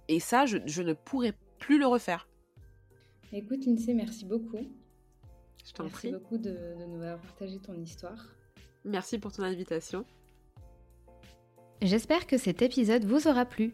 Et ça, je, ne pourrais plus le refaire.
Écoute, Lindsay, merci beaucoup.
Je t'en
prie. Merci beaucoup de, de nous avoir partagé ton histoire.
Merci pour ton invitation.
J'espère que cet épisode vous aura plu.